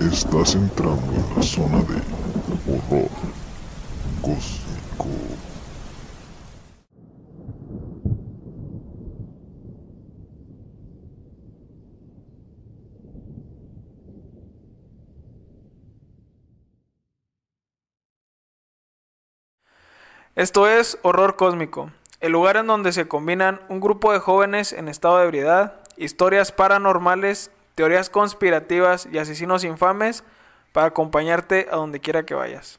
Estás entrando en la zona de horror cósmico. Esto es Horror Cósmico, el lugar en donde se combinan un grupo de jóvenes en estado de ebriedad, historias paranormales, teorías conspirativas y asesinos infames para acompañarte a donde quiera que vayas.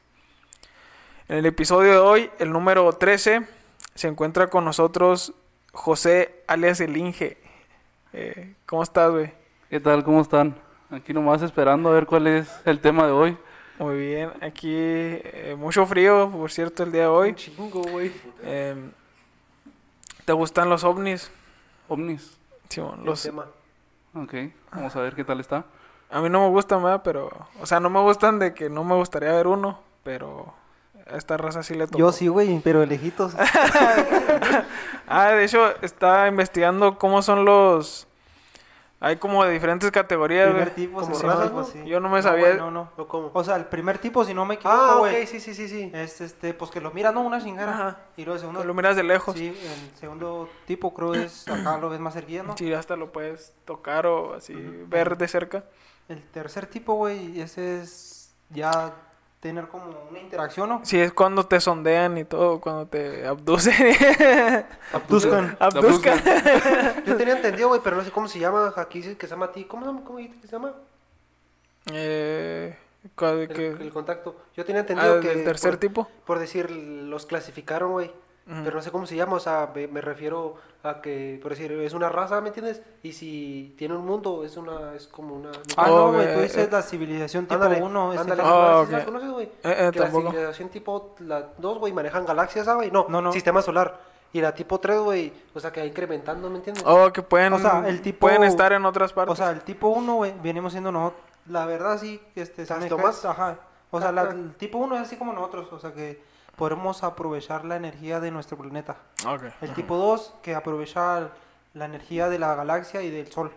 En el episodio de hoy, el número 13, se encuentra con nosotros José alias El Inge. Eh, ¿Cómo estás, güey? ¿Qué tal? ¿Cómo están? Aquí nomás esperando a ver cuál es el tema de hoy. Muy bien, aquí eh, mucho frío, por cierto, el día de hoy. Chingo, güey. Em, ¿Te gustan los ovnis? Ovnis. Simón, El los, tema. Ok, vamos a ver qué tal está. a mí no me gustan, ¿verdad? Pero, o sea, no me gustan de que no me gustaría ver uno, pero a esta raza sí le tocó. Yo sí, güey, pero de lejitos. Ah, de hecho, estaba investigando cómo son los... Hay como de diferentes categorías, primer güey. tipo, como sí, razas, ¿no? sí. Yo no me No, sabía- güey, No, no. ¿O cómo? O sea, el primer tipo, si no me equivoco, ah, güey. ok, sí, sí, sí, sí. Es este, pues que lo mira, ¿no? Una chingada. Ajá. Y luego el segundo. Que lo miras de lejos. Sí, el segundo tipo creo es acá lo ves más cerquilla, ¿no? Sí, hasta lo puedes tocar o así ver de cerca. El tercer tipo, güey, ese es ya tener como una interacción, ¿no? Sí, es cuando te sondean y todo, cuando te abducen. Abduzcan. Abduzcan. Yo tenía entendido, güey, pero no sé cómo se llama. Aquí dice que se llama a ti. ¿Cómo, se llama? ¿Cómo dijiste que se llama? eh, El, el contacto. Yo tenía ah, entendido que. del tercer por, tipo. Por decir, los clasificaron, güey. Pero no sé cómo se llama, o sea, me, me refiero a que, por decir, es una raza, ¿me entiendes? Y si tiene un mundo, es una, es como una... Ah, Oh, no, güey, eh, tú eh. dices la civilización tipo Ándale, 1. ándale. ¿sí la conoces, güey? Eh, eh, que la civilización tipo la 2, güey, manejan galaxias, ¿sabes? No, No, no. sistema solar. Y la tipo 3, güey, o sea, que va incrementando, ¿me entiendes? Oh, que pueden, O sea, el tipo- pueden estar en otras partes. O sea, el tipo 1, güey, venimos siendo nosotros. La verdad, sí, este, Ajá. O sea, la- el tipo 1 es así como nosotros, o sea, que podemos aprovechar la energía de nuestro planeta. Ok. El tipo 2, que aprovecha la energía de la galaxia y del sol.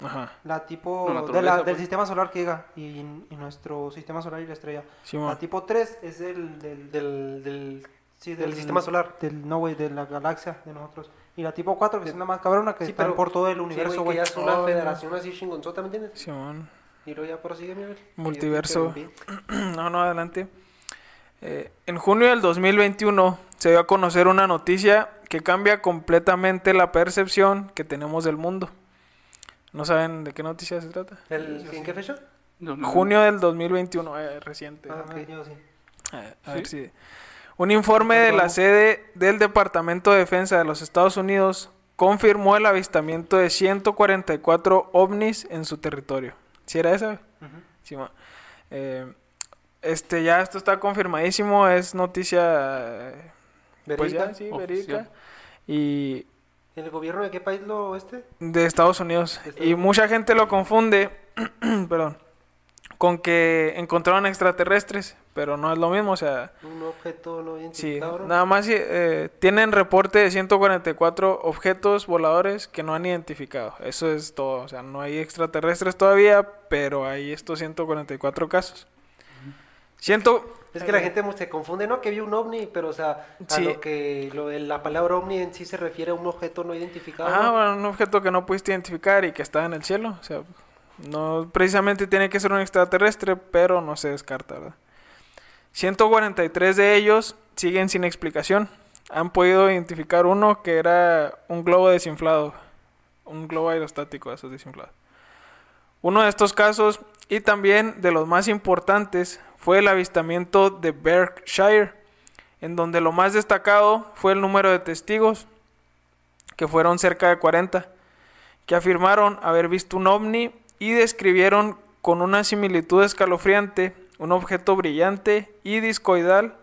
Ajá. La tipo La de la- del pues. sistema solar que llega y, y nuestro sistema solar y la estrella. Simón. La tipo 3 es el del, Del, del, sí, del sistema solar. Del, no, güey, de la galaxia de nosotros. Y la tipo 4, que es una más cabrona, que Sí, pero- por todo el Sí, universo, güey, ya es una Oh, federación así chingonzota, ¿me entiendes? Simón. Y luego ya prosigue, mi Multiverso. No, no, adelante. Eh, en junio del 2021 se dio a conocer una noticia que cambia completamente la percepción que tenemos del mundo. ¿No saben de qué noticia se trata? ¿El, ¿En qué fecha? No, no, Junio del 2021, eh, reciente. Ah, ok. yo sí. A, a ver si... Un informe de la sede del Departamento de Defensa de los Estados Unidos confirmó el avistamiento de 144 ovnis en su territorio. ¿Sí era esa? Sí, ma. Eh, este, ya esto está confirmadísimo, es noticia, eh, pues. Y ¿En el gobierno de qué país lo este? de Estados Unidos. De Estados Y Unidos. mucha gente lo confunde, perdón, con que encontraron extraterrestres, pero no es lo mismo, o sea, Un objeto no sí, nada más eh, tienen reporte de 144 objetos voladores que no han identificado. Eso es todo, o sea, no hay extraterrestres todavía, pero hay estos 144 casos. Ciento, Es que la gente se confunde, ¿no? Que vio un ovni, pero, o sea, a Sí. lo que lo la palabra ovni en sí se refiere a un objeto no identificado. Ajá, ¿no? bueno, un objeto que no pudiste identificar y que está en el cielo. O sea, no precisamente tiene que ser un extraterrestre, pero no se descarta, ¿verdad? 143 de ellos siguen sin explicación. Han podido identificar uno que era un globo desinflado. Un globo aerostático, esos desinflados. Uno de estos casos, y también de los más importantes, fue el avistamiento de Berkshire, en donde lo más destacado fue el número de testigos, que fueron cerca de 40, que afirmaron haber visto un ovni y describieron con una similitud escalofriante un objeto brillante y discoidal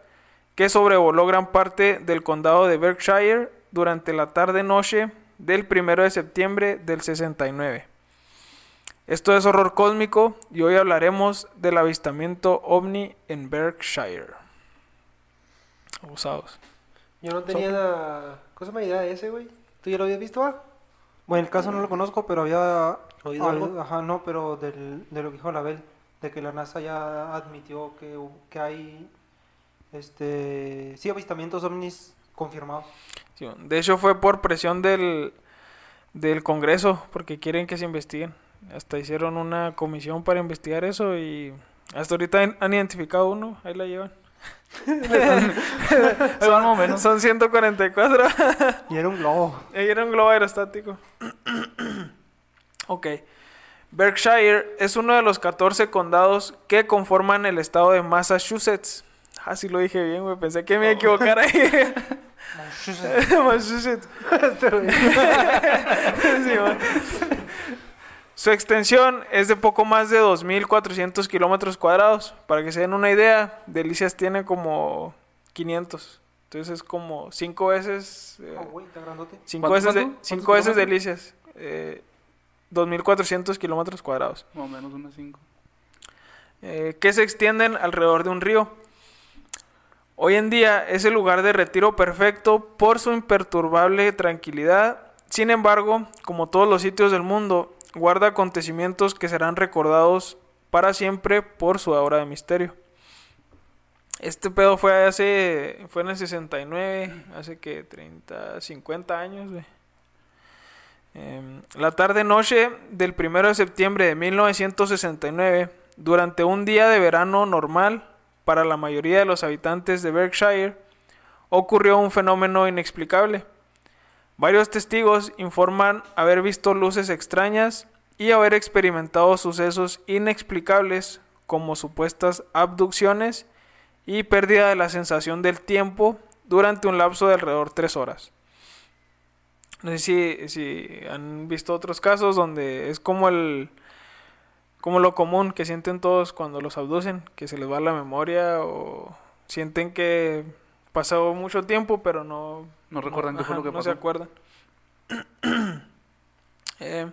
que sobrevoló gran parte del condado de Berkshire durante la tarde-noche del 1 de septiembre del 69. Esto es horror cósmico y hoy hablaremos del avistamiento ovni en Berkshire. Abusados. Yo no tenía la cosa más idea de ese, güey. ¿Tú ya lo habías visto, ah? Bueno, el caso no lo conozco, pero había... ¿Oído al- algo? Ajá, no, pero del, de lo que dijo la Bel. de que la NASA ya admitió que, que hay este sí avistamientos ovnis confirmados. Sí, de hecho fue por presión del, del Congreso, porque quieren que se investiguen. Hasta hicieron una comisión para investigar eso y hasta ahorita han, identificado uno, ahí la llevan. Más o menos. Son 144. Y era un globo. Ahí era un globo aerostático. ok. Berkshire es uno de los 14 condados que conforman el estado de Massachusetts. Ah, sí lo dije bien, güey. Pensé que me iba a equivocar ahí. Massachusetts. Sí, man. Su extensión es de poco más de 2.400 kilómetros cuadrados. Para que se den una idea, Delicias tiene como 500. Entonces es como 5 veces... eh, Oh, güey, está grandote. Cinco ¿Cuánto, veces, de, cinco ¿Cuántos veces delicias. Eh, 2.400 kilómetros cuadrados. Más o menos unas 5. eh, que se extienden alrededor de un río. Hoy en día es el lugar de retiro perfecto por su imperturbable tranquilidad. Sin embargo, como todos los sitios del mundo, guarda acontecimientos que serán recordados para siempre por su aura de misterio. Este pedo fue hace fue en el 69, hace que 30, 50 años. Em, la tarde noche del 1 de septiembre de 1969, durante un día de verano normal para la mayoría de los habitantes de Berkshire, ocurrió un fenómeno inexplicable. Varios testigos informan haber visto luces extrañas y haber experimentado sucesos inexplicables como supuestas abducciones y pérdida de la sensación del tiempo durante un lapso de alrededor tres horas. No sé si, si han visto otros casos donde es como el como lo común que sienten todos cuando los abducen, que se les va la memoria o sienten que pasó mucho tiempo pero no No recuerdan qué fue lo que no pasó. se acuerdan. Eh,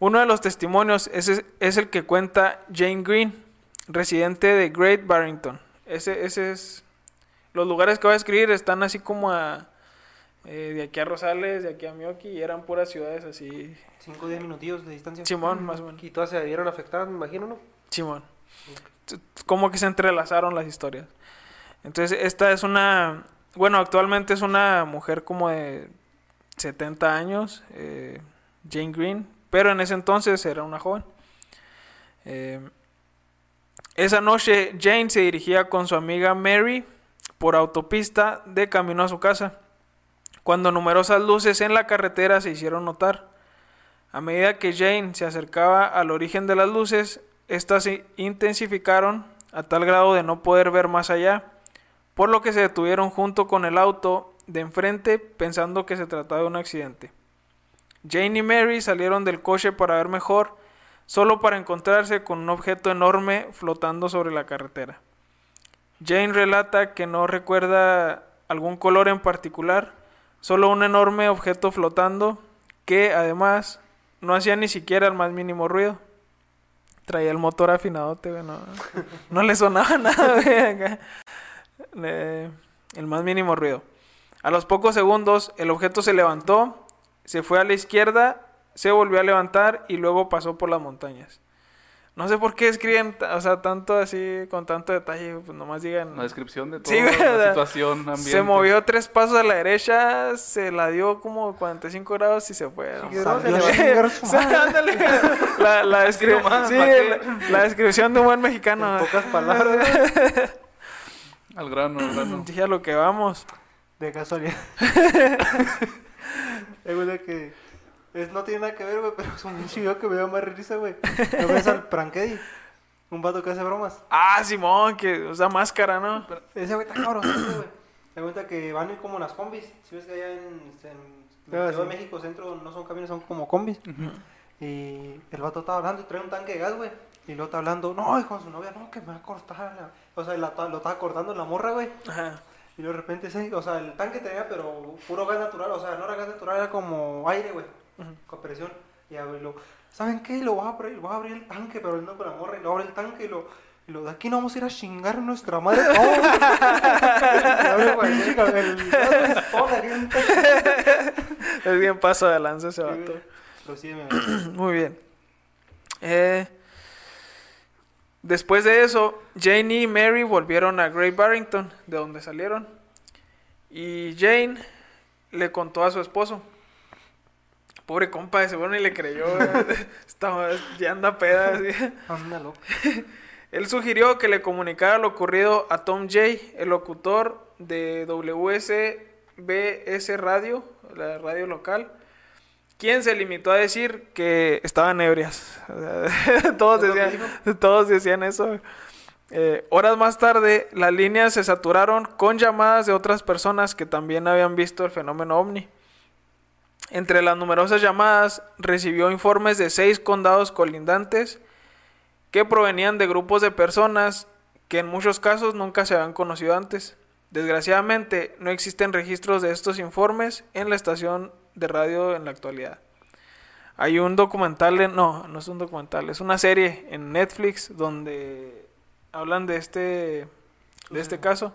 uno de los testimonios es, es el que cuenta Jane Green, residente de Great Barrington. Ese, ese es. Los lugares que voy a escribir están así como a. eh, de aquí a Rosales, de aquí a Mioki, y eran puras ciudades así. 5 o 10 minutillos de distancia. Simón, más o menos. Y todas se vieron afectadas, me imagino, ¿no? Simón. T- Como que se entrelazaron las historias. Entonces, esta es una. Bueno, actualmente es una mujer como de 70 años, eh, Jane Green, pero en ese entonces era una joven. Eh, esa noche, Jane se dirigía con su amiga Mary por autopista de camino a su casa, cuando numerosas luces en la carretera se hicieron notar. A medida que Jane se acercaba al origen de las luces, estas se intensificaron a tal grado de no poder ver más allá, por lo que se detuvieron junto con el auto de enfrente pensando que se trataba de un accidente. Jane y Mary salieron del coche para ver mejor, solo para encontrarse con un objeto enorme flotando sobre la carretera. Jane relata que no recuerda algún color en particular, solo un enorme objeto flotando que además no hacía ni siquiera el más mínimo ruido. Traía el motor afinadote, güey, no, no le sonaba nada. Eh, el más mínimo ruido. A los pocos segundos, el objeto se levantó, se fue a la izquierda, se volvió a levantar y luego pasó por las montañas. No sé por qué escriben, o sea, tanto así, con tanto detalle, pues nomás digan... Una descripción de Sí, toda güey, o la situación, ambiente. Se movió tres pasos a la derecha, se la dio como 45 grados y se fue. Sí, la, la, sí, la, la descripción de un buen mexicano. En pocas palabras. Al grano, al grano. Dije a lo que vamos. De casualidad. es güey que es, no tiene nada que ver, güey, pero es un chido que me da más risa, güey. ¿No ves al Prankedi? Un vato que hace bromas. Ah, Simón, que usa máscara, ¿no? Ese güey está cabrón, güey. Te cuenta que van como en las combis. Si ves que allá en, en Ah, Ciudad de sí. México Centro no son camiones, son como combis. Y el vato estaba hablando y trae un tanque de gas, güey. Y luego está hablando, no, y con su novia, no, que me va a cortar. la-". O sea, la- lo estaba cortando en la morra, güey. Ajá. Y de repente, o sea, el tanque tenía, pero puro gas natural. O sea, no era gas natural, era como aire, güey. Con presión. Y lo, ¿saben qué? Lo voy a abrir, voy a abrir el tanque, pero no con la morra. Y lo abre el tanque y lo, y lo de aquí no vamos a ir a chingar a nuestra madre. ¡Oh! Es bien paso de lanza ese vato. Me- Muy bien. Eh, Después de eso, Jane y Mary volvieron a Great Barrington, de donde salieron. Y Jane le contó a su esposo. Pobre compa, de seguro ni le creyó. Estaba, ya anda peda. así. Anda loco. Él sugirió que le comunicara lo ocurrido a Tom Jay, el locutor de WSBS Radio, la radio local, quien se limitó a decir que estaban ebrias. O sea, todos, ¿Es lo que decían, todos decían eso. Eh, horas más tarde, las líneas se saturaron con llamadas de otras personas que también habían visto el fenómeno ovni. Entre las numerosas llamadas, recibió informes de seis condados colindantes que provenían de grupos de personas que en muchos casos nunca se habían conocido antes. Desgraciadamente, no existen registros de estos informes en la estación de radio en la actualidad. Hay un documental, en- no, no es un documental, es una serie en Netflix donde hablan de este, de este caso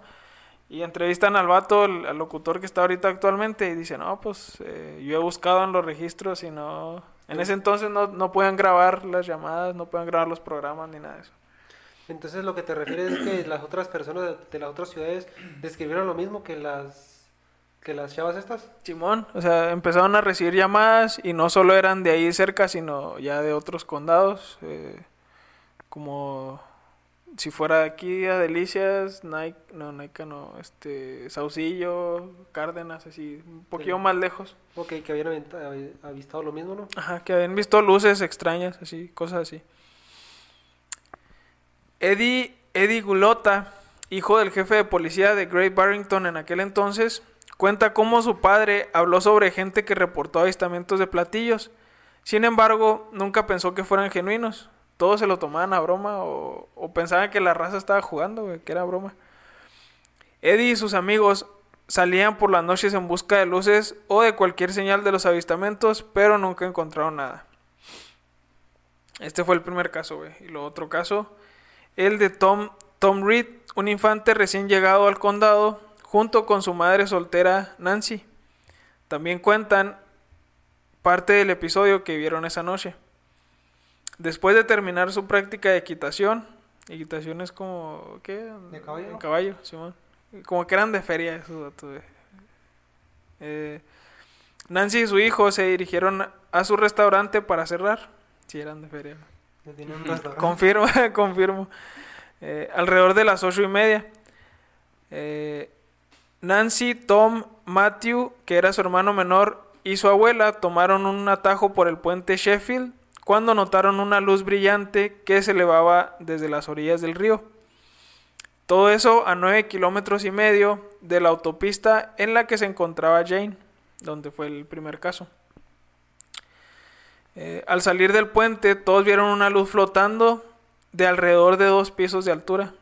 y entrevistan al vato, al, locutor que está ahorita actualmente y dice, no, pues eh, yo he buscado en los registros y no... En ese entonces no, no pueden grabar las llamadas, no pueden grabar los programas ni nada de eso. Entonces lo que te refieres es que las otras personas de las otras ciudades describieron lo mismo que las que las chavas estas. Simón, o sea, empezaron a recibir llamadas y no solo eran de ahí cerca, sino ya de otros condados, eh, como si fuera de aquí a Delicias, Nike, no, Nike no, este, Saucillo, Cárdenas, así, un poquito Sí. más lejos. Ok, que habían avistado lo mismo, ¿no? Ajá, que habían visto luces extrañas, así, cosas así. Eddie, Eddie Gulota, hijo del jefe de policía de Great Barrington en aquel entonces, cuenta cómo su padre habló sobre gente que reportó avistamientos de platillos. Sin embargo, nunca pensó que fueran genuinos. Todos se lo tomaban a broma o, pensaban que la raza estaba jugando, que era broma. Eddie y sus amigos salían por las noches en busca de luces o de cualquier señal de los avistamientos, pero nunca encontraron nada. Este fue el primer caso, güey. Y lo otro caso, el de Tom, Tom Reed, un infante recién llegado al condado, junto con su madre soltera Nancy. También cuentan parte del episodio que vieron esa noche. Después de terminar su práctica de equitación, equitación es como, ¿qué? ¿De caballo? De caballo, Simón. Como que eran de feria esos datos. Eh, Nancy y su hijo se dirigieron a su restaurante para cerrar. Si eran de feria. Confirmo, confirmo. Eh, alrededor de las ocho y media. Eh, Nancy, Tom, Matthew, que era su hermano menor, y su abuela tomaron un atajo por el puente Sheffield cuando notaron una luz brillante que se elevaba desde las orillas del río. Todo eso a nueve kilómetros y medio de la autopista en la que se encontraba Jane, donde fue el primer caso. Eh, al salir del puente, todos vieron una luz flotando de alrededor de dos pisos de altura.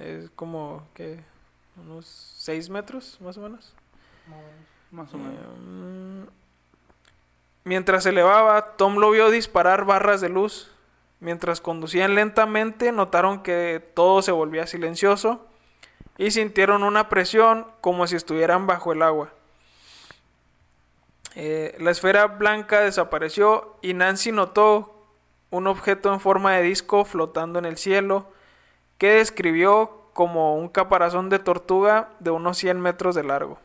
Es como que unos seis metros, más o menos. Más o menos. Eh, mm, mientras se elevaba, Tom lo vio disparar barras de luz. Mientras conducían lentamente, notaron que todo se volvía silencioso y sintieron una presión como si estuvieran bajo el agua. Eh, la esfera blanca desapareció y Nancy notó un objeto en forma de disco flotando en el cielo que describió como un caparazón de tortuga de unos 100 metros de largo.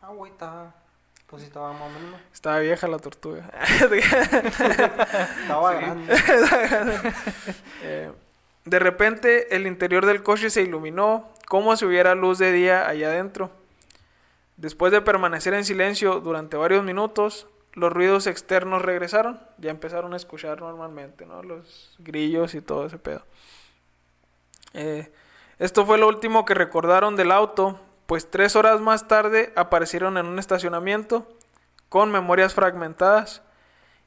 Ah, güey, estaba. Pues sí, estaba más o menos. ¿no? Estaba vieja la tortuga. Estaba grande. Eh, de repente el interior del coche se iluminó como si hubiera luz de día allá adentro. Después de permanecer en silencio durante varios minutos, los ruidos externos regresaron. Ya empezaron a escuchar normalmente, ¿no? Los grillos y todo ese pedo. Eh, esto fue lo último que recordaron del auto, pues tres horas más tarde aparecieron en un estacionamiento con memorias fragmentadas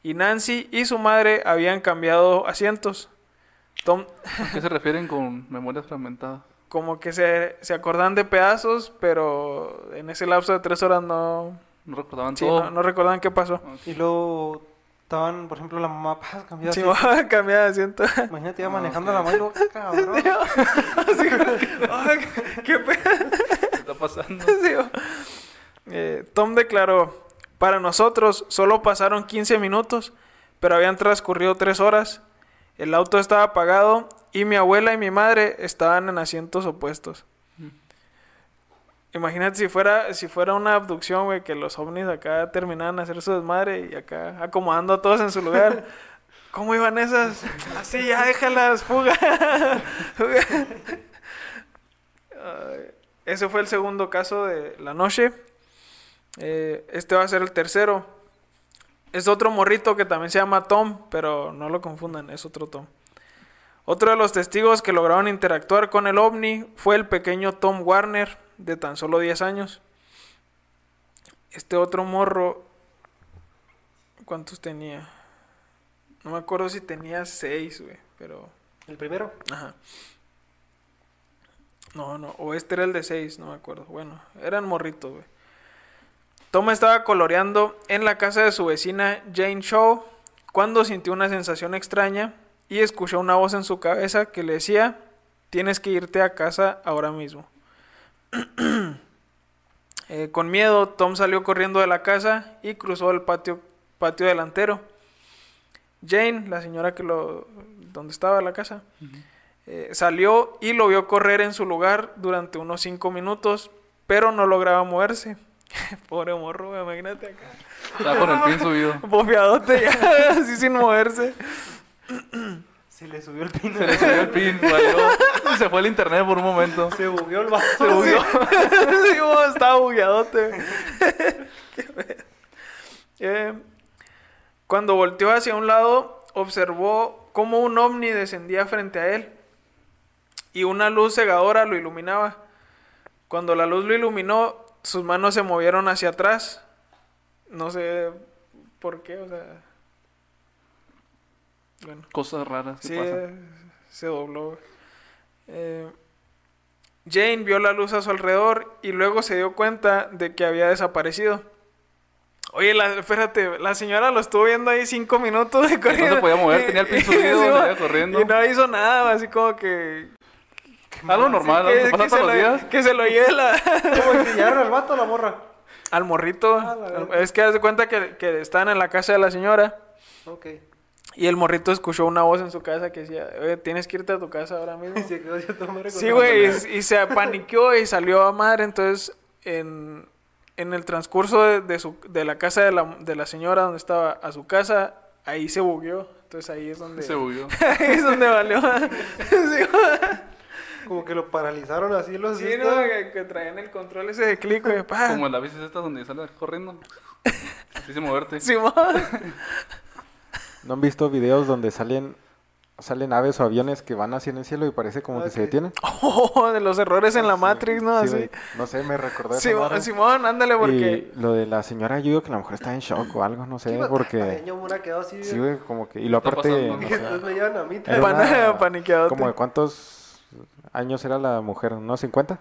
y Nancy y su madre habían cambiado asientos. Tom, ¿A qué se refieren con memorias fragmentadas? como que se, se acordan de pedazos, pero en ese lapso de tres horas no, No recordaban sí, todo. no, no recordaban qué pasó. Y luego estaban, por ejemplo, la mamá, paz, cambió Sí, así. cambiar de asiento. Imagínate iba Ah, manejando la luego, cabrón. Qué pedo. ¿Qué está pasando? Sí. Eh, Tom declaró, para nosotros solo pasaron 15 minutos, pero habían transcurrido 3 horas. El auto estaba apagado y mi abuela y mi madre estaban en asientos opuestos. Imagínate si fuera, si fuera una abducción, güey, que los ovnis acá terminaban de hacer su desmadre y acá acomodando a todos en su lugar. ¿Cómo iban esas? Así, ya déjalas, fuga. Ay, Ese fue el segundo caso de la noche. Eh, este va a ser el tercero. Es otro morrito que también se llama Tom, pero no lo confundan, es otro Tom. Otro de los testigos que lograron interactuar con el ovni fue el pequeño Tom Warner, de tan solo 10 años. Este otro morro, ¿cuántos tenía? No me acuerdo si tenía 6, güey, pero... El primero. Ajá. No, no, o este era el de 6, no me acuerdo. Bueno, eran morritos, güey. Tom estaba coloreando en la casa de su vecina Jane Shaw cuando sintió una sensación extraña y escuchó una voz en su cabeza que le decía, tienes que irte a casa ahora mismo. Eh, con miedo, Tom salió corriendo de la casa y cruzó el patio, patio delantero. Jane, la señora que lo, donde estaba la casa, eh, salió y lo vio correr en su lugar durante unos cinco minutos, pero no lograba moverse. Pobre morro, imagínate acá. Está con el pin subido. Bofeadote ya, así sin moverse. Se le subió el pino. Se le subió el pin, valió. Se fue el internet por un momento. Se bugueó el vaso. Se bugueó. Sí, estaba bugueadote. Eh, cuando volteó hacia un lado, observó cómo un ovni descendía frente a él y una luz cegadora lo iluminaba. Cuando la luz lo iluminó, sus manos se movieron hacia atrás. No sé por qué, o sea. Bueno. Cosas raras que Sí, pasan. se dobló. Eh, Jane vio la luz a su alrededor y luego se dio cuenta de que había desaparecido. Oye, la, espérate, la señora lo estuvo viendo ahí cinco minutos de corriendo. podía mover, tenía el Sí, seguía corriendo. Y no hizo nada, así como que... Algo normal, algo que pasa se todos los lo, días. que se lo lleve la- ¿Cómo enseñaron al vato o a la morra? al morrito. Ah, la Al- es que haz de cuenta que, que están en la casa de la señora Ok. Y el morrito escuchó una voz en su casa que decía, oye, tienes que irte a tu casa ahora mismo. Y se quedó Sí, güey, y, y se apaniqueó y salió a madre. Entonces, en, en el transcurso de, de su, de la casa de la, de la señora donde estaba a su casa, ahí se bugueó. Entonces ahí es donde... Se bugueó. ahí es donde valió. sí, Como que lo paralizaron así los sí, no, que, que traían el control ese de clic, güey. pa. Como en la bici esta donde sale corriendo. Así se moverte. Simón. ¿No han visto videos donde salen salen aves o aviones que van así en el cielo y parece como que se detienen? Oh, de los errores en la Matrix, ¿no? Sí, Así. No sé, me recordó esa Simón. Simón, ándale, porque... Y lo de la señora, yo digo que a lo mejor está en shock o algo, no sé, porque... Quedó así. Sí, güey, como que... Y lo aparte, no Y sé, después me llevan a mí. era Pan- una- paniqueadote. como de cuántos años era la mujer, ¿unos 50?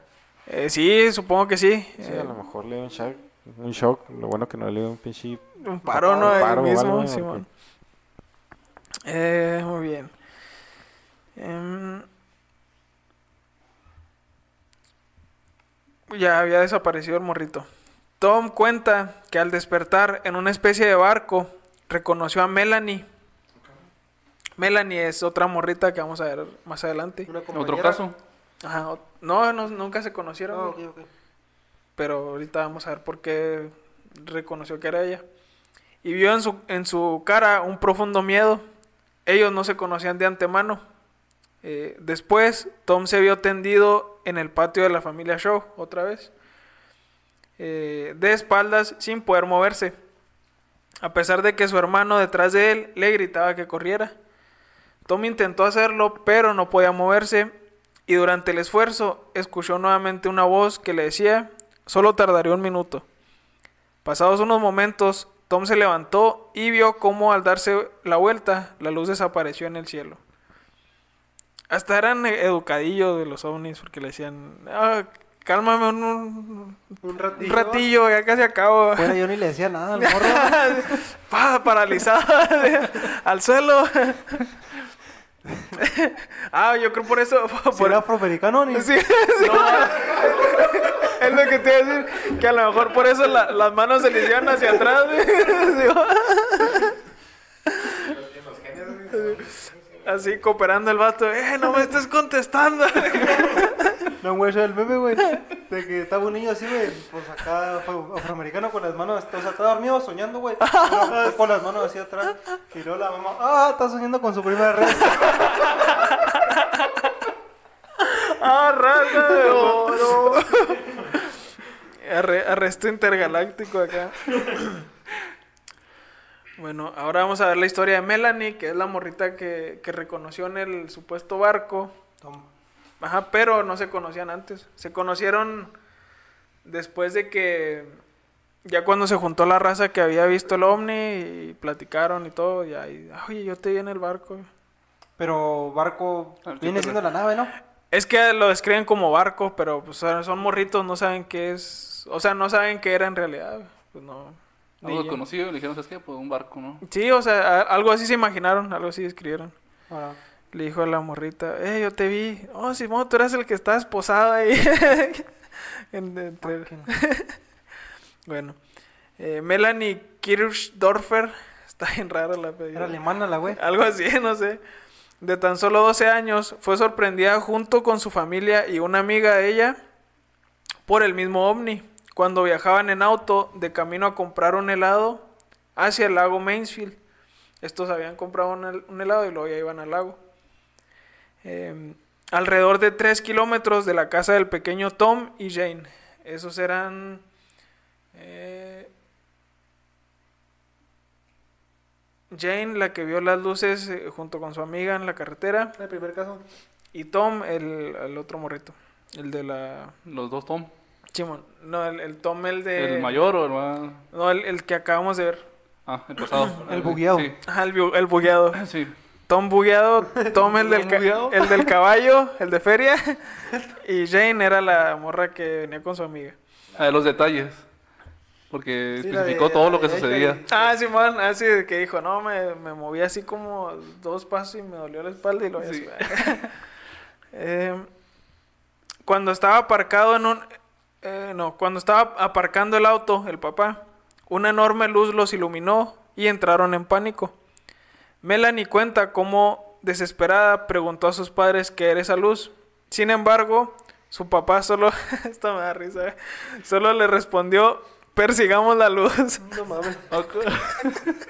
Eh, sí, supongo que sí. Sí, Eh, a lo mejor le dio un shock, un shock, lo bueno que no le dio un pinche... Un paro, ¿no? Paro mismo, algo, Simón. Eh, muy bien. Em, ya había desaparecido el morrito. Tom cuenta que al despertar en una especie de barco, reconoció a Melanie. Melanie es otra morrita que vamos a ver más adelante. Otro caso. Ajá, no, no, nunca se conocieron. Ah, pero ahorita vamos a ver por qué reconoció que era ella. Y vio en su, en su cara un profundo miedo. Ellos no se conocían de antemano. Eh, después, Tom se vio tendido en el patio de la familia Shaw, otra vez, eh, de espaldas, sin poder moverse. A pesar de que su hermano detrás de él le gritaba que corriera. Tom intentó hacerlo, pero no podía moverse. Y durante el esfuerzo, escuchó nuevamente una voz que le decía, solo tardaría un minuto. Pasados unos momentos, Tom se levantó y vio cómo al darse la vuelta, la luz desapareció en el cielo. Hasta eran educadillos de los ovnis porque le decían, "Ah, cálmame un, un- Un un ratillo. ratillo, ya casi acabo. Fuera yo ni le decía nada al morro. Pa, paralizado al suelo. ah, yo creo por eso. Por, era afroamericano ni... Sí, sí. Es lo que te iba a decir, que a lo mejor por eso la- las manos se le hicieron hacia atrás. Sí, Así cooperando el vato. ¡Eh, no me estés contestando! No, es el meme, güey. De que estaba un niño así, güey, pues acá afro- afroamericano con las manos, o sea, está dormido soñando, güey. Con las manos así atrás. Y luego la mamá, ah, está soñando con su primera red. ¡Ah, raza de oro! Arre- arresto intergaláctico acá. Bueno, ahora vamos a ver la historia de Melanie, que es la morrita que, que reconoció en el supuesto barco. Toma. Ajá, pero no se conocían antes. Se conocieron después de que ya cuando se juntó la raza que había visto el ovni y platicaron y todo, y ahí, oye, yo te vi en el barco. Pero barco viene siendo la nave, ¿no? Es que lo describen como barco, pero pues son morritos, no saben qué es, o sea, no saben qué era en realidad. Pues no. Algo yo. conocido, le dijeron, ¿sabes qué? Pues un barco, ¿no? Sí, o sea, algo así se imaginaron, algo así describieron. Ah, Le dijo a la morrita, eh, yo te vi. Oh, Simón, tú eras el que estaba esposado ahí. En- entre- bueno, eh, Melanie Kirchdorfer, está bien rara la era apellido. alemana la güey. Algo así, no sé. De tan solo 12 años, fue sorprendida junto con su familia y una amiga de ella por el mismo ovni, cuando viajaban en auto de camino a comprar un helado hacia el lago Mansfield. Estos habían comprado un helado y luego ya iban al lago. Eh, alrededor de 3 kilómetros de la casa del pequeño Tom y Jane. Esos eran... eh, Jane, la que vio las luces eh, junto con su amiga en la carretera. El primer caso. Y Tom, el, el otro morrito. El de la... Los dos Tom. Simón. No, el, el Tom, el de... ¿El mayor o el más...? No, el, el que acabamos de ver. Ah, el pasado. El bugueado. Sí, Ajá, el, bu- el bugueado. sí. Tom bugueado, Tom el del, el del caballo, el de feria. Y Jane era la morra que venía con su amiga. Ah, los detalles. Porque Sí, especificó de- todo lo que sucedía. Ah, Simón, así de que dijo, no, me, me moví así como dos pasos y me dolió la espalda y lo Sí. Eh, cuando estaba aparcado en un... eh, no, cuando estaba aparcando el auto, el papá, una enorme luz los iluminó y entraron en pánico. Melanie cuenta cómo, desesperada, preguntó a sus padres qué era esa luz. Sin embargo, su papá solo... Esto me da risa. eh, Solo le respondió, persigamos la luz. No mames.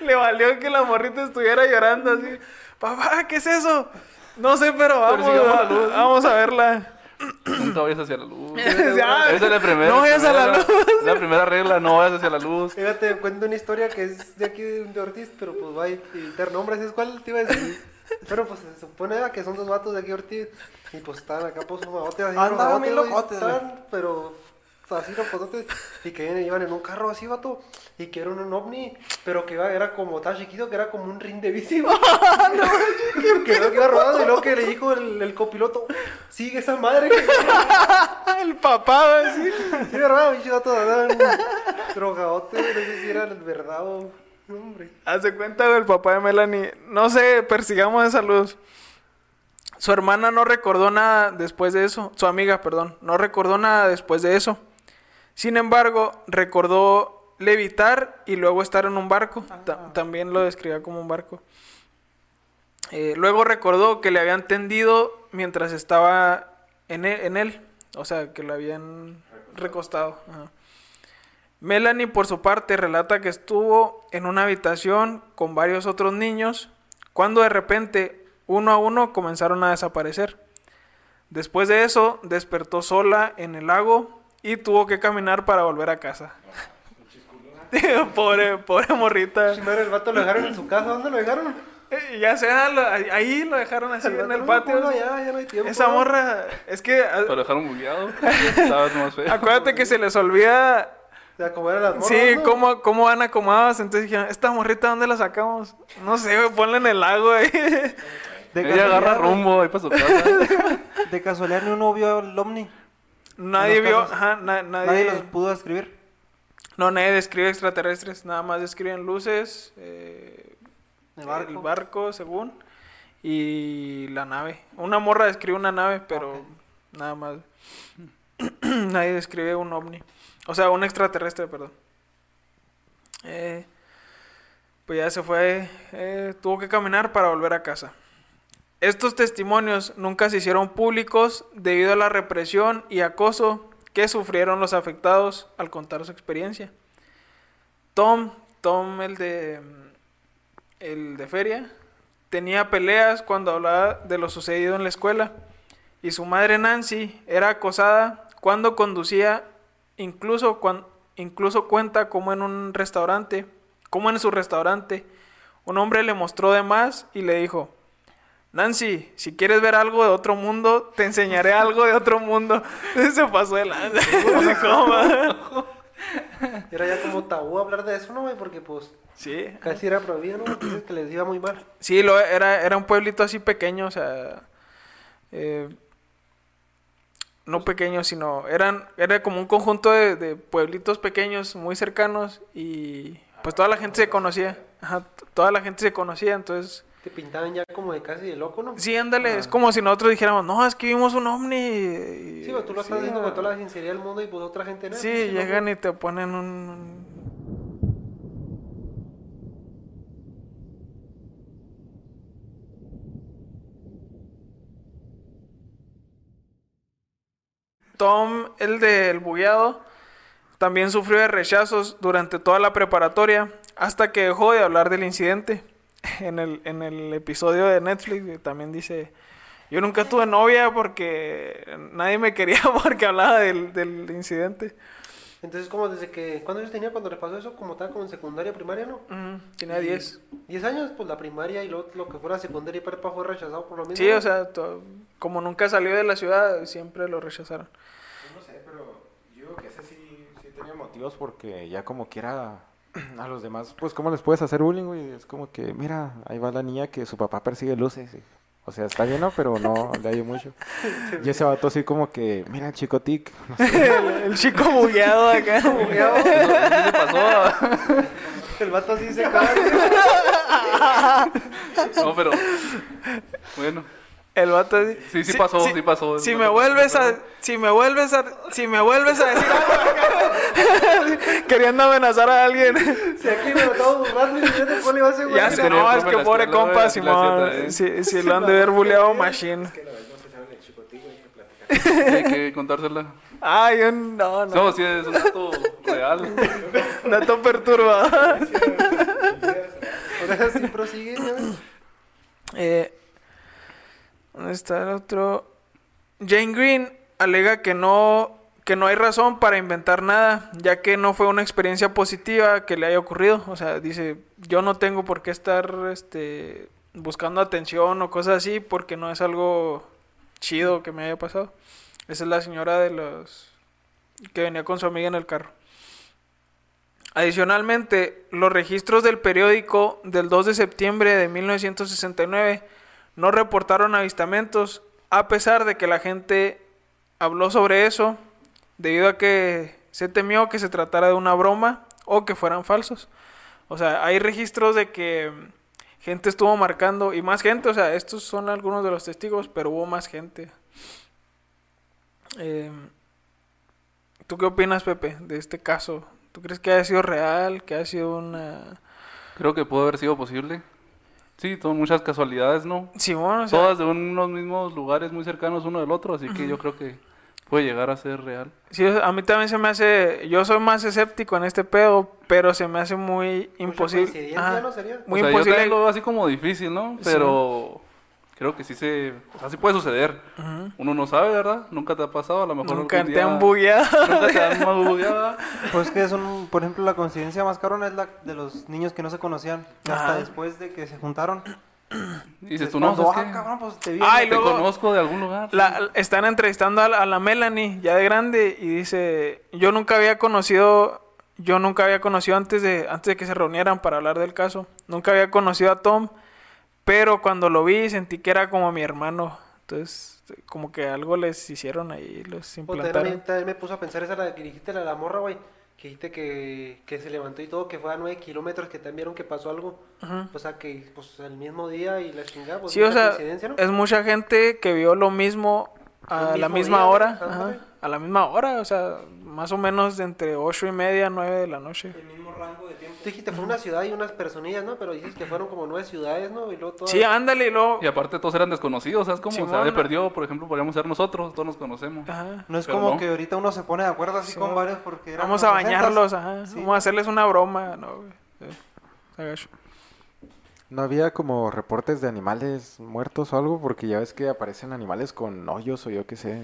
Le valió que la morrita estuviera llorando así. Papá, ¿qué es eso? No sé, pero vamos, la luz. vamos a verla. Nunca vayas hacia la luz. Ya, Esa es la primera. no vayas a la luz. La primera regla, no vayas hacia la luz. Fíjate, cuento una historia que es de aquí de Ortiz, pero pues va a evitar nombres, ¿es cuál te iba a decir? Pero pues se supone que son dos vatos de aquí de Ortiz y pues están acá pues un. Andaban bien locotes, pero así locotes y que iban en un carro así, vato, y que era un ovni, pero que iba, era como tan chiquito que era como un ring de bici, güey. que, iba rodando y luego que le dijo el, el copiloto, sigue esa madre que El papá, güey, sí. Sí, verdad, bicho, vato, drogadote, no sé si era el verdad o... Hombre. Hace cuenta, güey, el papá de Melanie. No sé, persigamos esa luz. Su hermana no recordó nada después de eso. Su amiga, perdón. No recordó nada después de eso. Sin embargo, recordó levitar y luego estar en un barco. Ta- también lo describía como un barco. Eh, luego recordó que le habían tendido mientras estaba en e- en él. O sea, que lo habían recostado. Ajá. Melanie, por su parte, relata que estuvo en una habitación con varios otros niños cuando de repente, uno a uno, comenzaron a desaparecer. Después de eso, despertó sola en el lago y tuvo que caminar para volver a casa. pobre, pobre morrita. El vato lo dejaron en su casa, ¿dónde lo dejaron? Eh, ya sea, lo- ahí- lo dejaron así en el No, patio. no, ya, ya no hay tiempo. Esa morra, es que a- Lo dejaron bugueado. Estaba más feo. acuérdate que se les olvida O sea, como eran las morras, Sí, ¿no? ¿cómo, cómo van acomodadas? Entonces dijeron, ¿esta morrita dónde la sacamos? No sé, güey, ponla en el lago ahí. De Ella agarra rumbo ahí para su casa. De casualidad, ni uno vio el ovni. Nadie vio, casos, ajá, na- nadie, Nadie los pudo escribir. no, nadie describe extraterrestres, nada más describen luces, eh, El barco. el barco, según, y la nave. Una morra describe una nave, pero nada más. nadie describe un ovni. O sea, un extraterrestre, perdón. Eh, pues ya se fue, eh, tuvo que caminar para volver a casa. Estos testimonios nunca se hicieron públicos debido a la represión y acoso que sufrieron los afectados al contar su experiencia. Tom, Tom el de el de feria, tenía peleas cuando hablaba de lo sucedido en la escuela y su madre Nancy era acosada cuando conducía, incluso cuan- incluso cuenta como en un restaurante, como en su restaurante, un hombre le mostró de más y le dijo, Nancy, si quieres ver algo de otro mundo, te enseñaré algo de otro mundo. Se pasó de lanza. ¿Cómo? Era ya como tabú hablar de eso, ¿no, güey? Porque pues Sí, casi era prohibido, ¿no? Dicen que les iba muy mal. sí, lo, era, era un pueblito así pequeño, o sea, eh, no pequeño, sino eran, era como un conjunto de, de pueblitos pequeños muy cercanos y pues toda la gente se conocía, Ajá, toda la gente se conocía, entonces Te pintaban ya como de casi de loco, ¿no? Sí, ándale, es como si nosotros dijéramos, no, es que vimos un ovni. Sí, güey, tú lo estás diciendo con toda la sinceridad del mundo y pues otra gente no. Sí, pues, llegan y te ponen un... un- Tom, el del bugueado, también sufrió de rechazos durante toda la preparatoria hasta que dejó de hablar del incidente. En el, en el episodio de Netflix también dice, yo nunca tuve novia porque nadie me quería porque hablaba del, del incidente. Entonces, como desde que. ¿Cuántos años tenía cuando le pasó eso? Como estaba como en secundaria, primaria, ¿no? Ujú, Tenía 10. 10 años, pues la primaria y lo, lo que fuera secundaria y prepa fue rechazado por lo mismo. Sí, o sea, to- como nunca salió de la ciudad, siempre lo rechazaron. No sé, pero yo creo que ese sí, sí tenía motivos porque ya como quiera a los demás, pues ¿cómo les puedes hacer bullying, güey? Es como que, mira, ahí va la niña que su papá persigue luces. y- O sea, está bien, ¿no? Pero no le hallo mucho. Y ese vato así como que, mira, chico tic. no sé. el, el chico bugueado acá. Bugueado. Le pasó. El vato así se cae. No, pero. Bueno. El vato así- Sí, sí pasó, sí pasó. Si Es me que- vuelves a, si me vuelves a, si me vuelves a decir algo acá, queriendo amenazar a alguien. Si aquí me lo estamos burlando y yo te pone iba a güey. Ya Sí tenía no, es que la pobre compa, Simón. Si, si lo han de haber buleado machine. Hay que contársela. Ay, yo no, no. No, sí, es un dato real. Dato perturbador. Ahora sí prosigue, ¿no? Eh, ¿Dónde está el otro? Jane Green alega que no, que no hay razón para inventar nada, ya que no fue una experiencia positiva que le haya ocurrido. O sea, dice, yo no tengo por qué estar este, buscando atención o cosas así, porque no es algo chido que me haya pasado. Esa es la señora de los que venía con su amiga en el carro. Adicionalmente, los registros del periódico del 2 de septiembre de 1969 no reportaron avistamientos, a pesar de que la gente habló sobre eso, debido a que se temió que se tratara de una broma o que fueran falsos. O sea, hay registros de que gente estuvo marcando, y más gente, o sea, estos son algunos de los testigos, pero hubo más gente. Eh, ¿Tú qué opinas, Pepe, de este caso? ¿Tú crees que haya sido real, que haya sido una... Creo que pudo haber sido posible. Sí, son muchas casualidades, ¿no? Simón, o sea, Todas de unos mismos lugares muy cercanos uno del otro, así que yo creo que puede llegar a ser real. sí, o a mí también se me hace... Yo soy más escéptico en este pedo, pero se me hace muy imposible. coincidencia, Ajá, ¿no sería? Muy o sea, yo imposible. también lo veo así como difícil, ¿no? Sí. Creo que sí se... O sea, sí puede suceder. Uno no sabe, ¿verdad? Nunca te ha pasado, a lo mejor Nunca te día- han bugueado. Nunca te han bugueado. Pues que son, por ejemplo, la coincidencia más cabrona es la de los niños que no se conocían. Ajá. Hasta después de que se juntaron. Y dices Es tú, no, cuando, ¿sabes ah, cabrón, pues te vi. Ay, Te luego- conozco de algún lugar. La- están entrevistando a la, a la Melanie, ya de grande, y dice, yo nunca había conocido, yo nunca había conocido antes de, antes de que se reunieran para hablar del caso, nunca había conocido a Tom, pero cuando lo vi sentí que era como mi hermano, entonces como que algo les hicieron ahí, los Pues, también, implantaron. también me puso a pensar esa la que dijiste, la la morra, güey. Que dijiste que, que se levantó y todo, que fue a 9 kilómetros, que también vieron que pasó algo. Ujú. O sea, que pues el mismo día y la chingada, pues Sí, o sea, ¿no? es mucha gente que vio lo mismo a la misma día, hora, ajá, a la misma hora, o sea, más o menos de entre ocho y media, nueve de la noche. El mismo rango de tiempo. Tú dijiste fue una ciudad y unas personillas, ¿no? Pero dices que fueron como nueve ciudades, ¿no? Y luego todas... Sí, ándale y luego... Y aparte todos eran desconocidos, ¿sabes cómo? o sea, de perdido, por ejemplo, podríamos ser nosotros, todos nos conocemos. Ajá. No es Pero como no. que ahorita uno se pone de acuerdo así Sí, con varios porque eran Vamos a los 60s. bañarlos, ajá. Sí. Vamos a hacerles una broma, ¿no? güey? Sí. ¿No había como reportes de animales muertos o algo? Porque ya ves que aparecen animales con hoyos o yo qué sé.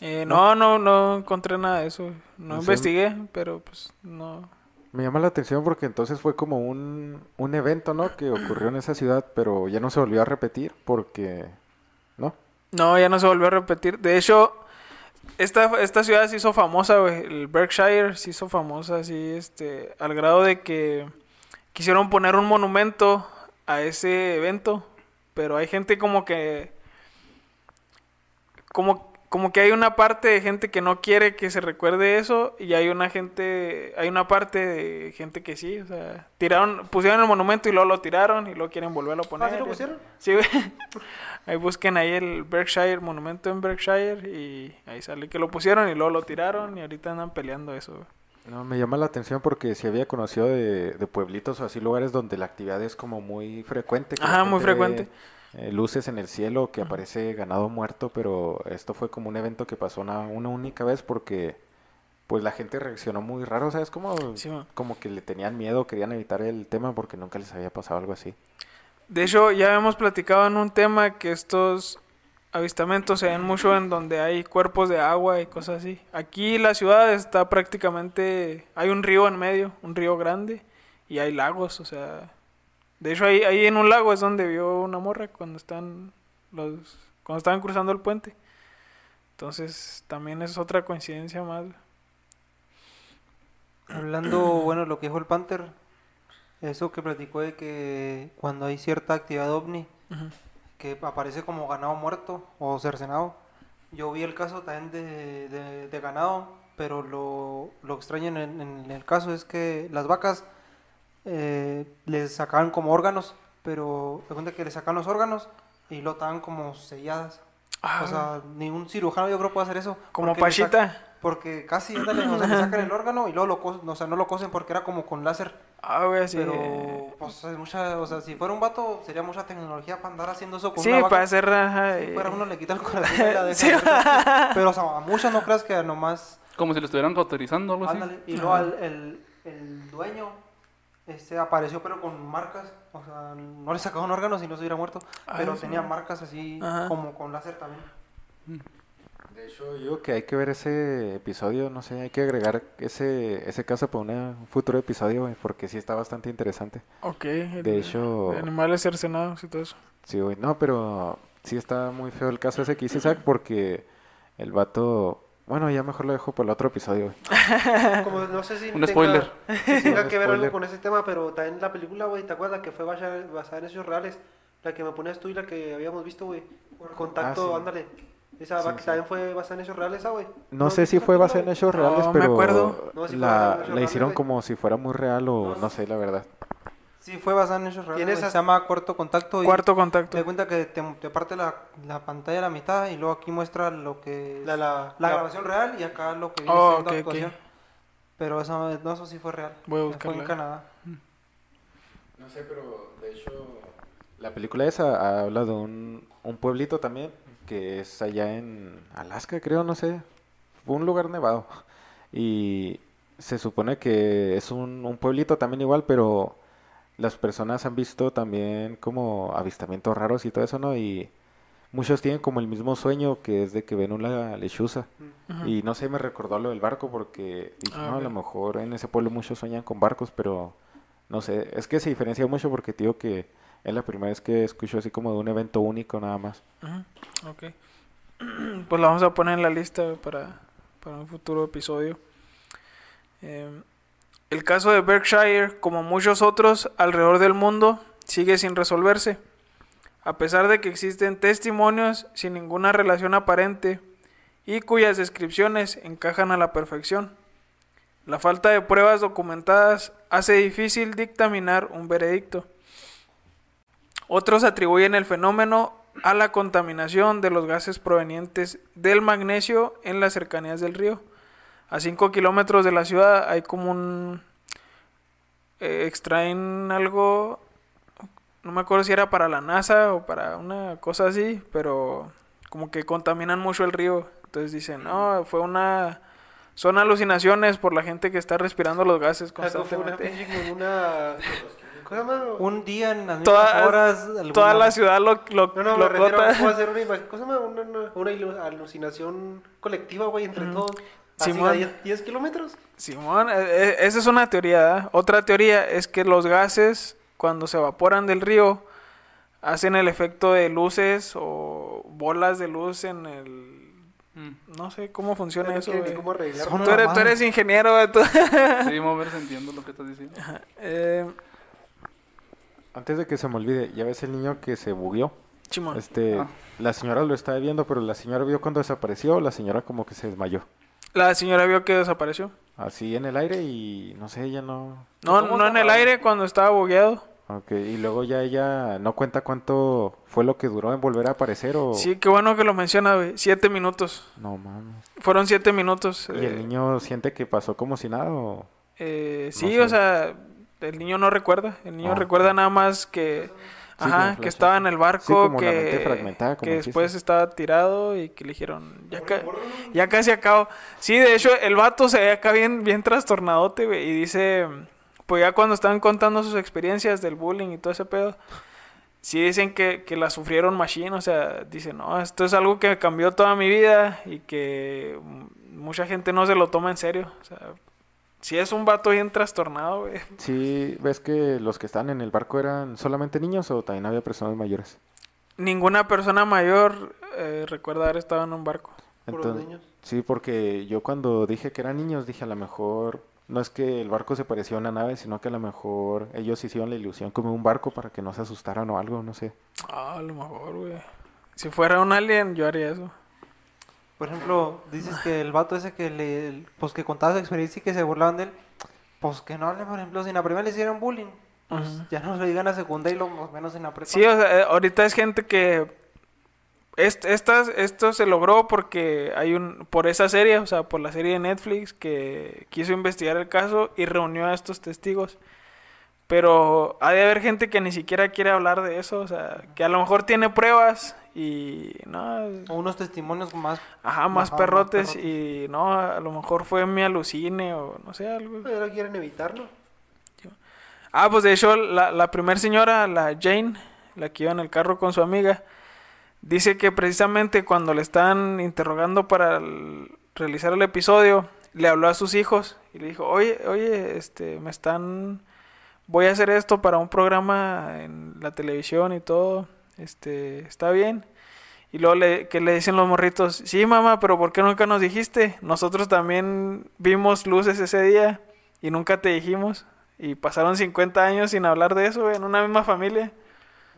Eh, no, no, no encontré nada de eso. No, investigué, pero pues no. Me llama la atención porque entonces fue como un, un evento, ¿no? Que ocurrió en esa ciudad, pero ya no se volvió a repetir porque... ¿No? No, ya no se volvió a repetir. De hecho, esta, esta ciudad se hizo famosa, güey. El Berkshire se hizo famosa, así, este, al grado de que quisieron poner un monumento a ese evento, pero hay gente como que, como, como que hay una parte de gente que no quiere que se recuerde eso y hay una gente, hay una parte de gente que sí, o sea, tiraron, pusieron el monumento y luego lo tiraron y luego quieren volverlo a poner. ¿Ah, sí lo pusieron? Sí, güey. Ahí busquen ahí el Berkshire, monumento en Berkshire y ahí sale que lo pusieron y luego lo tiraron y ahorita andan peleando eso. güey. No, me llama la atención porque si había conocido de, de pueblitos o así lugares donde la actividad es como muy frecuente. Ajá, muy ve, frecuente. Eh, luces en el cielo, que aparece ganado muerto, pero esto fue como un evento que pasó una, una única vez porque pues la gente reaccionó muy raro, ¿sabes? Como, Sí, como que le tenían miedo, querían evitar el tema porque nunca les había pasado algo así. De hecho, ya hemos platicado en un tema que estos avistamientos se ven mucho en donde hay cuerpos de agua y cosas así. Aquí la ciudad está prácticamente, hay un río en medio, un río grande y hay lagos, o sea, de hecho ahí, ahí en un lago es donde vio una morra cuando están los cuando estaban cruzando el puente. Entonces, también es otra coincidencia más. Hablando, bueno, lo que dijo el Panther, eso que platicó de que cuando hay cierta actividad ovni, Ujú. que aparece como ganado muerto o cercenado. Yo vi el caso también de, de- de ganado, pero lo, lo extraño en, en el caso es que las vacas eh, les sacaban como órganos, pero me cuenta que les sacan los órganos y lo estaban como selladas. Ah, o sea, ningún cirujano yo creo puede hacer eso. como Pachita. Porque casi, ándale, o sea, le sacan el órgano y luego lo cosen, o sea, no lo cosen porque era como con láser. Ah, güey, sí. Pero, pues, es mucha, o sea, si fuera un vato, sería mucha tecnología para andar haciendo eso con Sí, una vaca. para hacer ajá, Si fuera uno le quita el corazón y la deja Sí. abierta. Pero, o sea, a muchas no creas que nomás, Como si lo estuvieran cauterizando o algo así. ándale. Y luego al- el, el dueño, este, apareció pero con marcas, o sea, no le sacaban órganos y no se hubiera muerto. Ah, Pero sí. tenía marcas así, Ajá. como con láser también. De hecho, yo digo que hay que ver ese episodio, no sé, hay que agregar ese, ese caso para una- un futuro episodio, porque sí está bastante interesante. Ok. el- De hecho- animales cercenados y todo eso. Sí, güey, no, pero sí está muy feo el caso ese que hice Isaac porque el vato... Bueno, ya mejor lo dejo para el otro episodio, güey. Como no sé si Un tenga- spoiler. si tenga que ver algo con ese tema, pero también la película, güey, ¿te acuerdas que fue basada, en hechos reales? La que me ponías tú y la que habíamos visto, güey. Contacto, Ah, sí. ándale. Esa Sí, va- sí. también fue basada en hechos reales, esa, güey. No sé si fue basada en hechos reales, No, me pero acuerdo. No, sí fue la, en hechos la reales, hicieron güey. como si fuera muy real o no sé, la verdad. Sí, fue basada en hechos reales. Tienes güey. as- Se llama Cuarto Contacto. y Cuarto Te contacto. das cuenta que te, te parte la, la pantalla a la mitad y luego aquí muestra lo que es La, la, la, la- grabación real y acá lo que viene Oh, siendo ok, ok. actuación. Pero eso, no, eso sí fue real. Voy a Fue buscarla. en Canadá. No sé, pero de hecho... La película esa habla de un, un pueblito también, que es allá en Alaska, creo, no sé. Un lugar nevado. Y se supone que es un, un pueblito también igual, pero las personas han visto también como avistamientos raros y todo eso, ¿no? Y muchos tienen como el mismo sueño, que es de que ven una lechuza. Y no sé, me recordó lo del barco porque dije, Ah, no, a lo mejor en ese pueblo muchos sueñan con barcos, pero no sé, es que se diferencia mucho porque te digo que es la primera vez que escucho así como de un evento único nada más. Ok. Pues la vamos a poner en la lista para, para un futuro episodio. Eh, el caso de Berkshire, como muchos otros alrededor del mundo, sigue sin resolverse. A pesar de que existen testimonios sin ninguna relación aparente y cuyas descripciones encajan a la perfección. La falta de pruebas documentadas hace difícil dictaminar un veredicto. Otros atribuyen el fenómeno a la contaminación de los gases provenientes del magnesio en las cercanías del río. A 5 kilómetros de la ciudad hay como un, eh, extraen algo, no me acuerdo si era para la NASA o para una cosa así, pero como que contaminan mucho el río. Entonces dicen, no, fue una... Son alucinaciones por la gente que está respirando los gases constantemente. una... Un día en las Toda- horas. alguna- Toda la ciudad lo, lo, No, no, lo me refiero hacer una. Una, una, una ilu- alucinación colectiva, güey, entre todos. Así Simón. a 10, 10 kilómetros. Simón, eh, eh, esa es una teoría. ¿verdad? Otra teoría es que los gases, cuando se evaporan del río, hacen el efecto de luces o bolas de luz en el... Mm. No sé cómo funciona eso. cómo Tú eres, tú mamadas. eres ingeniero. tú- Sí, entiendo lo que estás diciendo. Eh, Antes de que se me olvide, ya ves el niño que se bugueó. Simón. Este, Ah. la señora lo estaba viendo, pero la señora vio cuando desapareció, la señora como que se desmayó. La señora vio que desapareció. Así en el aire y no sé, ella no... No, ¿Cómo no en el aire cuando estaba bugueado. Ok, y luego ya ella no cuenta cuánto fue lo que duró en volver a aparecer o... Sí, qué bueno que lo menciona, güey. Siete minutos. No mames. Fueron siete minutos. ¿Y eh, el niño siente que pasó como si nada o...? Eh, No sí, sé. o sea, el niño no recuerda. El niño Ah, recuerda nada más que, ajá, que estaba en el Sí, barco, como que, fragmentada, como que dijiste. después estaba tirado y que le dijeron, ya, ca- ya casi acabo. Sí, de hecho, el vato se ve acá bien, bien trastornadote, güey, y dice, pues ya cuando estaban contando sus experiencias del bullying y todo ese pedo, sí dicen que, que la sufrieron machine, o sea, dicen, no, esto es algo que cambió toda mi vida y que mucha gente no se lo toma en serio, o sea, sí es un vato bien trastornado, güey. Sí, ¿ves que los que estaban en el barco eran solamente niños o también había personas mayores? Ninguna persona mayor eh, recuerda haber estado en un barco. Puros Entonces, niños. sí, porque yo cuando dije que eran niños, dije a lo mejor no es que el barco se parecía a una nave, sino que a lo mejor ellos hicieron la ilusión como un barco para que no se asustaran o algo, no sé. Ah, a lo mejor, güey. Si fuera un alien, yo haría eso. Por ejemplo, dices que el vato ese que le, pues que contaba su experiencia y que se burlaban de él, pues que no hable, por ejemplo, si en la primera le hicieron bullying, pues ya no lo digan a secundaria y lo menos en la prepa. Sí, o sea, eh, ahorita es gente que... est- estas, esto se logró porque hay un... Por esa serie, o sea, por la serie de Netflix que quiso investigar el caso y reunió a estos testigos. Pero ha de haber gente que ni siquiera quiere hablar de eso, o sea, que a lo mejor tiene pruebas y no, O unos testimonios más. ajá, más Ajá, más perrotes y no, a lo mejor fue mi alucine o no sé, algo. Pero quieren evitarlo. Ah, pues de hecho, la, la primera señora, la Jane, la que iba en el carro con su amiga, dice que precisamente cuando le están interrogando para el- realizar el episodio, le habló a sus hijos y le dijo, oye, oye, este, me están, voy a hacer esto para un programa en la televisión y todo, este, está bien. Y luego le, que le dicen los morritos, sí mamá, pero ¿por qué nunca nos dijiste? Nosotros también vimos luces ese día y nunca te dijimos. Y pasaron 50 años sin hablar de eso, en una misma familia.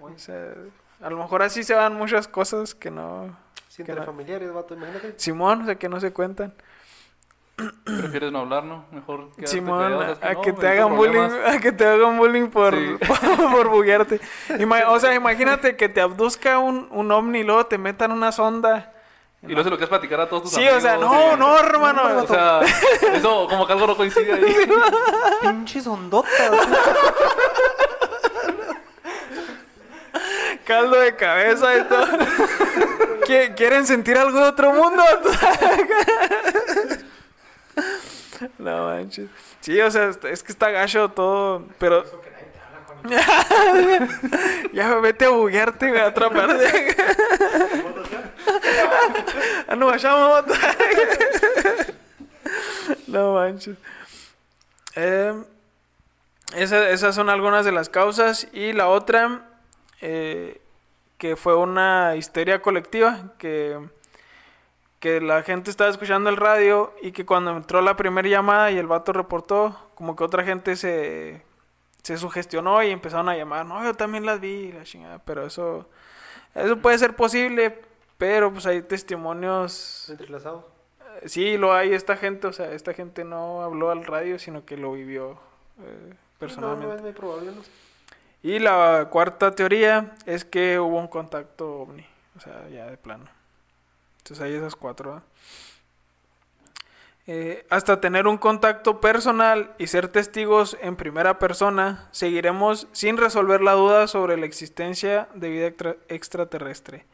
O sea, a lo mejor así se van muchas cosas que no... Que entre no- familiares, vato, imagínate. Simón, o sea, que no se cuentan. Prefieres no hablar, ¿no? Mejor quedarte Simón, callado, es a no, que te hagan bullying, a que te hagan bullying por, Sí. por, buguearte. Ima- o sea, imagínate que te abduzca un, un ovni y luego te metan una sonda. Y luego se lo quieres platicar a todos tus Sí, amigos. o sea, no, no, hermano. O sea, eso como que algo no coincide ahí. Pinches ondotas. caldo de cabeza y todo. ¿Qui- ¿Quieren sentir algo de otro mundo? no manches. Sí, o sea, es- que está gacho todo, pero... ya vete a buguearte, a otra parte. Ah, no vayamos. no manches. Esa- esas son algunas de las causas. Y la otra, eh, que fue una histeria colectiva, que, que la gente estaba escuchando el radio y que cuando entró la primera llamada y el vato reportó, como que otra gente se, se sugestionó y empezaron a llamar, no, yo también las vi, la chingada, pero eso, eso puede ser posible, pero pues hay testimonios Entrelazados. Sí, lo hay esta gente, o sea, esta gente no habló al radio, sino que lo vivió eh, personalmente. No, no es muy probable, ¿no? Y la cuarta teoría es que hubo un contacto ovni, o sea, ya de plano. Entonces hay esas cuatro. Eh, hasta tener un contacto personal y ser testigos en primera persona, seguiremos sin resolver la duda sobre la existencia de vida extra- extraterrestre.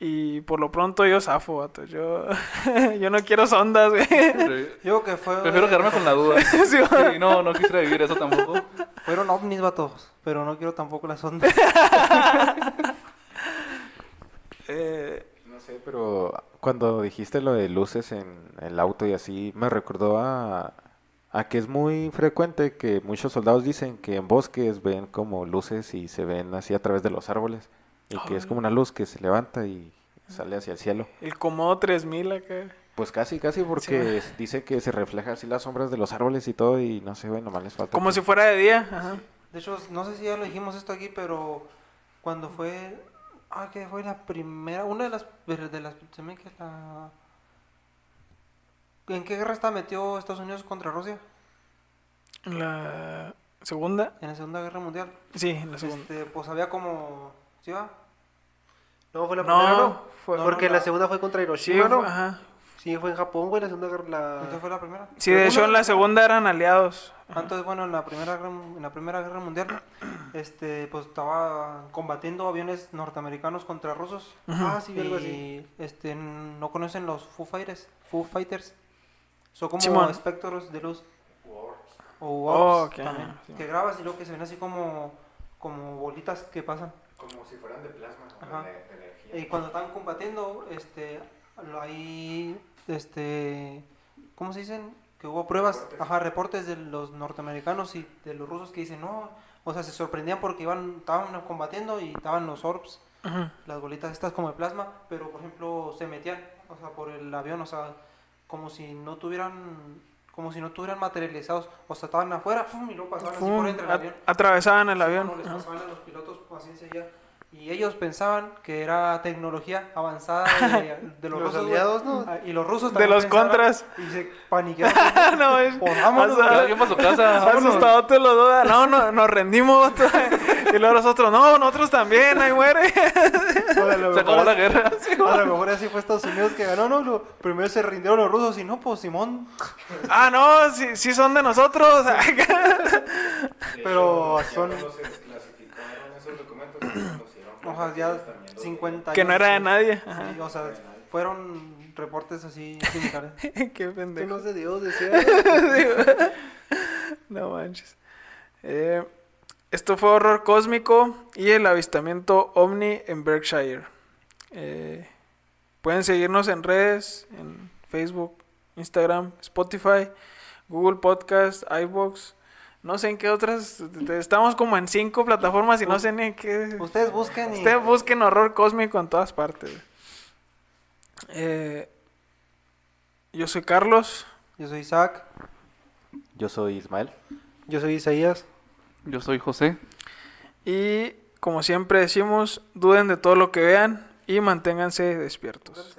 Y por lo pronto yo zafo, vato. Yo, yo no quiero sondas, güey. Pre- Yo que fue... Prefiero quedarme con la duda. Sí. Sí, no, no quisiera vivir eso tampoco. Fueron ovnis, vatos. Pero no quiero tampoco las ondas. Eh, sé, pero cuando dijiste lo de luces en el auto y así, me recordó a, a que es muy frecuente que muchos soldados dicen que en bosques ven como luces y se ven así a través de los árboles. Y que es como una luz que se levanta y sale hacia el cielo. el Comodo 3000 acá. Pues casi, casi porque es- dice que se refleja así las sombras de los árboles y todo y no sé, bueno, nomás les falta. Como que- si fuera de día. Ajá. De hecho, no sé si ya lo dijimos esto aquí, pero cuando fue... Ah, que fue la primera... Una de las... De las se me que la... ¿En qué guerra está metió Estados Unidos contra Rusia? En la segunda. En la Segunda Guerra Mundial. Sí, en la segunda. Este, pues había como... ¿Sí va? No, fue la No, primera, ¿no? fue- Porque no, la la- segunda fue contra Sí, Hiroshima, ¿no? ajá. Sí, fue en Japón, güey, la segunda guerra. La... Entonces fue la primera. Sí, de hecho en la segunda eran aliados. Entonces, bueno, en la primera guerra, en la primera guerra mundial, este, pues estaba combatiendo aviones norteamericanos contra rusos. Ah, sí, algo así. Y este, no conocen los Foo Fighters. Foo Fighters. Son como Simón. espectros de luz. O Oh, orbs ok, también. sí. Que grabas y luego que se ven así como, como bolitas que pasan. Como si fueran de plasma, Ajá. Y cuando están combatiendo, este, lo- ahí, este, ¿cómo se dicen? Que hubo pruebas, ajá, reportes de los norteamericanos y de los rusos que dicen, no, o sea, se sorprendían porque iban, estaban combatiendo y estaban los orbs, las bolitas estas como de plasma, pero por ejemplo se metían, o sea, por el avión, o sea, como si no tuvieran, como si no tuvieran materializados, o sea, estaban afuera, ¡fum! y luego pasaban así Fum, por entre el avión. atravesaban el avión. como les pasaban a los pilotos paciencia ya. Y ellos pensaban que era tecnología avanzada de, de los, Los rusos. aliados, ¿no? Ah, Y los rusos De también los pensaban contras. Y se paniquearon. no, es, Pues vámonos, para su casa. vámonos. asustado te lo duda. No, no, nos rendimos. y luego los otros, no, nosotros también, ahí muere. A Se acabó la guerra. A lo mejor así fue Estados Unidos que ganó, ¿no? Lo- primero se rindieron los rusos y no, pues Simón. ah, no, sí, sí son de nosotros. Pero son. clasificaron esos documentos O sea, ya 50 que no era de después. nadie. Sí, o sea, fueron reportes así similares. Qué Tú pendejo. no es de Dios, decía. No manches. Eh, esto fue Horror Cósmico y el avistamiento ovni en Berkshire. Eh, pueden seguirnos en redes, en Facebook, Instagram, Spotify, Google Podcast, iVoox. No sé en qué otras. Estamos como en cinco plataformas y no sé ni en qué. Ustedes busquen y... Ustedes busquen horror cósmico en todas partes. Eh, yo soy Carlos. Yo soy Isaac. Yo soy Ismael. Yo soy Isaías. Yo soy José. Y como siempre decimos, duden de todo lo que vean y manténganse despiertos.